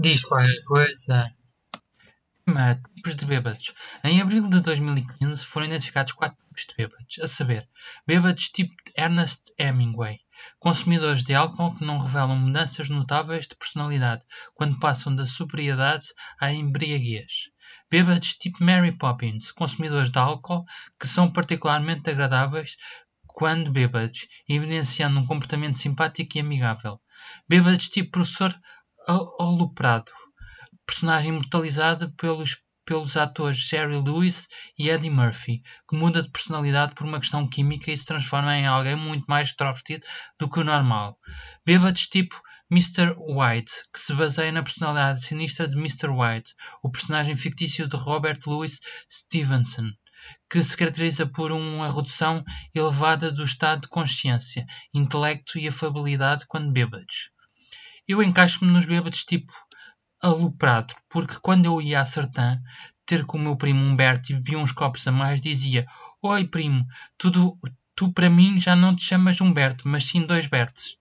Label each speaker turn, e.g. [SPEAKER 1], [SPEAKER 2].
[SPEAKER 1] Diz qualquer coisa. Tipos de bêbados. Em abril de 2015 foram identificados quatro tipos de bêbados, a saber, bêbados tipo Ernest Hemingway, consumidores de álcool que não revelam mudanças notáveis de personalidade quando passam da sobriedade à embriaguez. Bêbados tipo Mary Poppins, consumidores de álcool que são particularmente agradáveis quando bêbados, evidenciando um comportamento simpático e amigável. Bêbados tipo Professor Aloprado, personagem imortalizada pelos, pelos atores Jerry Lewis e Eddie Murphy, que muda de personalidade por uma questão química e se transforma em alguém muito mais extrovertido do que o normal. Bêbados tipo Mr. White, que se baseia na personalidade sinistra de Mr. White, o personagem fictício de Robert Louis Stevenson que se caracteriza por uma redução elevada do estado de consciência, intelecto e afabilidade quando bêbados. Eu encaixo-me nos bêbados tipo aloprado, porque quando eu ia a Sertã ter com o meu primo Humberto e bebia uns copos a mais, dizia: Oi, primo, tu, tu para mim já não te chamas Humberto, mas sim dois Bertes.